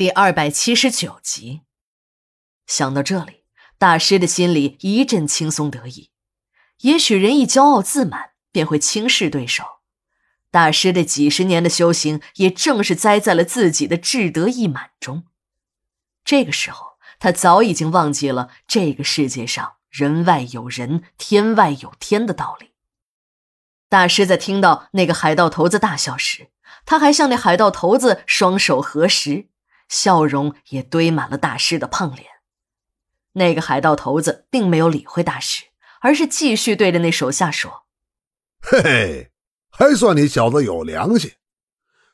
第二百七十九集，想到这里，大师的心里一阵轻松得意。也许人一骄傲自满，便会轻视对手。大师的几十年的修行，也正是栽在了自己的志得意满中。这个时候，他早已经忘记了这个世界上人外有人，天外有天的道理。大师在听到那个海盗头子大笑时，他还向那海盗头子双手合十。笑容也堆满了大师的胖脸。那个海盗头子并没有理会大师，而是继续对着那手下说：“嘿嘿，还算你小子有良心，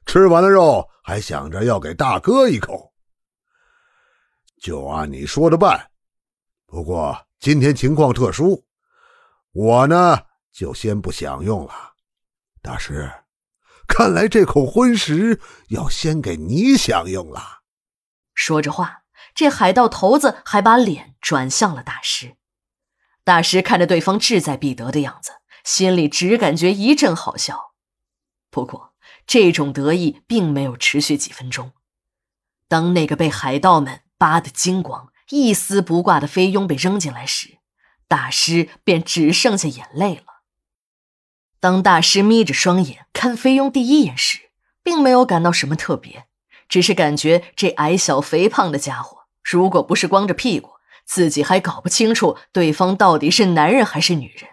吃完了肉还想着要给大哥一口。就按你说的办。不过今天情况特殊，我呢就先不享用了。大师，看来这口荤食要先给你享用了。”说着话，这海盗头子还把脸转向了大师。大师看着对方志在必得的样子，心里只感觉一阵好笑。不过，这种得意并没有持续几分钟。当那个被海盗们扒得精光、一丝不挂的菲佣被扔进来时，大师便只剩下眼泪了。当大师眯着双眼看菲佣第一眼时，并没有感到什么特别。只是感觉这矮小肥胖的家伙，如果不是光着屁股，自己还搞不清楚对方到底是男人还是女人。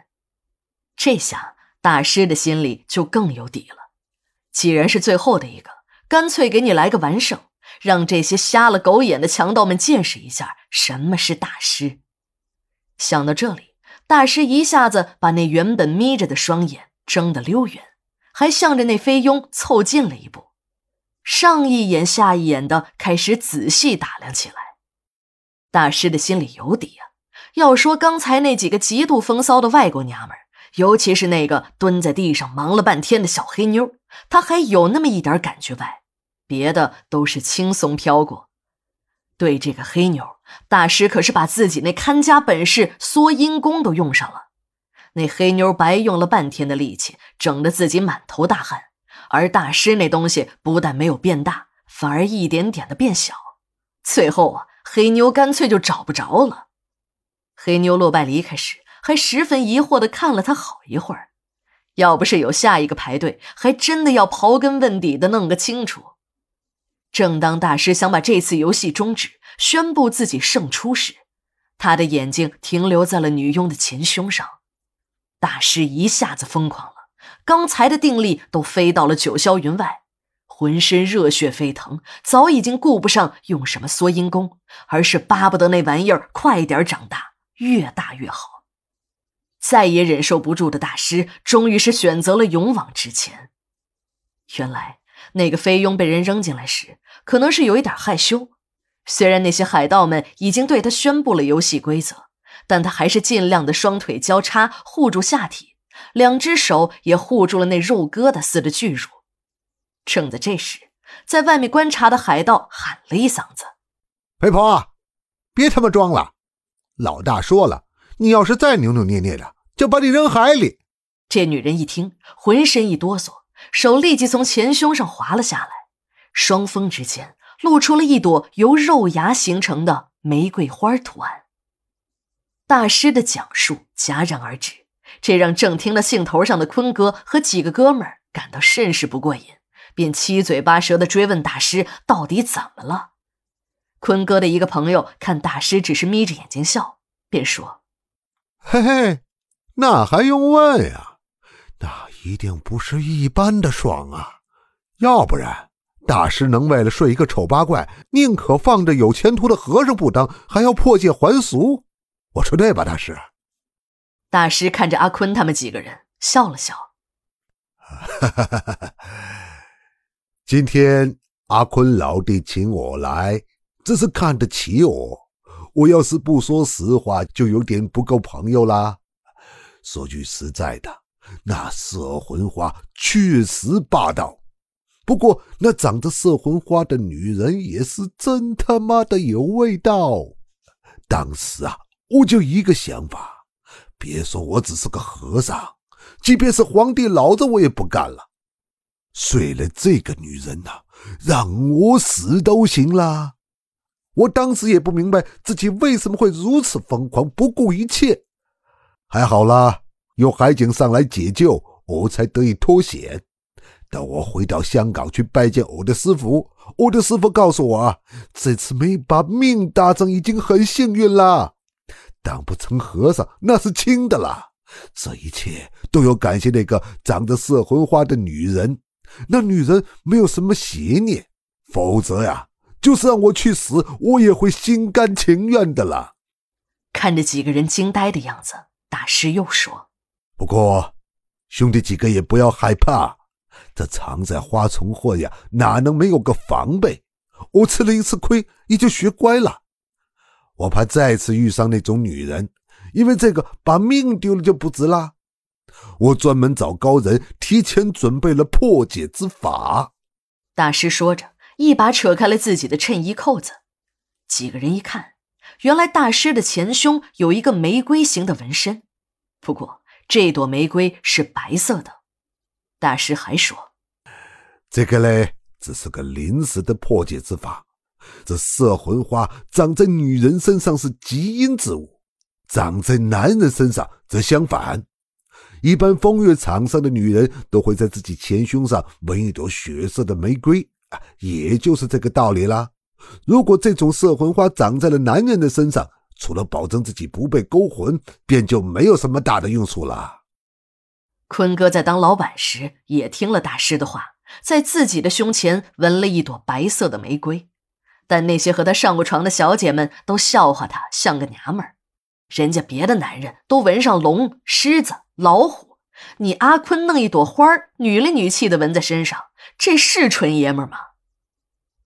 这下大师的心里就更有底了。既然是最后的一个，干脆给你来个完胜，让这些瞎了狗眼的强盗们见识一下什么是大师。想到这里，大师一下子把那原本眯着的双眼睁得溜圆，还向着那菲佣凑近了一步。上一眼下一眼的开始仔细打量起来，大师的心里有底啊。要说刚才那几个极度风骚的外国娘们尤其是那个蹲在地上忙了半天的小黑妞，他还有那么一点感觉外，别的都是轻松飘过。对这个黑妞，大师可是把自己那看家本事缩阴功都用上了。那黑妞白用了半天的力气，整得自己满头大汗。而大师那东西不但没有变大，反而一点点的变小。最后啊，黑妞干脆就找不着了。黑妞落败离开时，还十分疑惑的看了他好一会儿。要不是有下一个排队，还真的要刨根问底的弄个清楚。正当大师想把这次游戏终止，宣布自己胜出时，他的眼睛停留在了女佣的前胸上。大师一下子疯狂了。刚才的定力都飞到了九霄云外，浑身热血沸腾，早已经顾不上用什么缩阴功，而是巴不得那玩意儿快点长大，越大越好。再也忍受不住的大师，终于是选择了勇往直前。原来那个菲佣被人扔进来时，可能是有一点害羞。虽然那些海盗们已经对他宣布了游戏规则，但他还是尽量的双腿交叉护住下体。两只手也护住了那肉疙瘩似的巨乳。正在这时，在外面观察的海盗喊了一嗓子：“肥婆，别他妈装了！老大说了，你要是再扭扭捏捏的，就把你扔海里。”这女人一听，浑身一哆嗦，手立即从前胸上滑了下来，双峰之间露出了一朵由肉芽形成的玫瑰花图案。大师的讲述戛然而止。这让正听了兴头上的坤哥和几个哥们儿感到甚是不过瘾，便七嘴八舌的追问大师到底怎么了。坤哥的一个朋友看大师只是眯着眼睛笑，便说：“嘿嘿，那还用问呀？那一定不是一般的爽啊！要不然大师能为了睡一个丑八怪，宁可放着有前途的和尚不当，还要破戒还俗？我说对吧，大师？”大师看着阿坤他们几个人，笑了笑。今天阿坤老弟请我来，只是看得起我。我要是不说实话，就有点不够朋友啦。说句实在的，那摄魂花确实霸道。不过那长着摄魂花的女人也是真他妈的有味道。当时啊，我就一个想法。别说我只是个和尚，即便是皇帝老子，我也不干了。睡了这个女人呐，让我死都行啦。我当时也不明白自己为什么会如此疯狂，不顾一切。还好啦，有海警上来解救，我才得以脱险。等我回到香港去拜见我的师傅，我的师傅告诉我啊，这次没把命搭上已经很幸运了。当不成和尚那是轻的啦。这一切都要感谢那个长着摄魂花的女人。那女人没有什么邪念，否则呀。就是让我去死，我也会心甘情愿的了。看着几个人惊呆的样子，大师又说：“不过，兄弟几个也不要害怕，这藏在花丛后呀，哪能没有个防备？我吃了一次亏，也就学乖了。我怕再次遇上那种女人，因为这个把命丢了就不值啦。我专门找高人提前准备了破解之法。”大师说着。一把扯开了自己的衬衣扣子，几个人一看，原来大师的前胸有一个玫瑰形的纹身，不过这朵玫瑰是白色的。大师还说：“这个嘞，只是个临时的破解之法。这摄魂花长在女人身上是极阴之物，长在男人身上则相反。一般风月场上的女人都会在自己前胸上纹一朵血色的玫瑰。”也就是这个道理啦。如果这种摄魂花长在了男人的身上，除了保证自己不被勾魂，便就没有什么大的用处了。坤哥在当老板时也听了大师的话，在自己的胸前纹了一朵白色的玫瑰。但那些和他上过床的小姐们都笑话他像个娘们儿，人家别的男人都纹上龙、狮子、老虎，你阿坤弄一朵花儿，女里女气的纹在身上。这是纯爷们儿吗？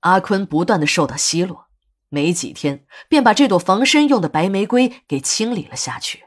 阿坤不断的受到奚落，没几天便把这朵防身用的白玫瑰给清理了下去。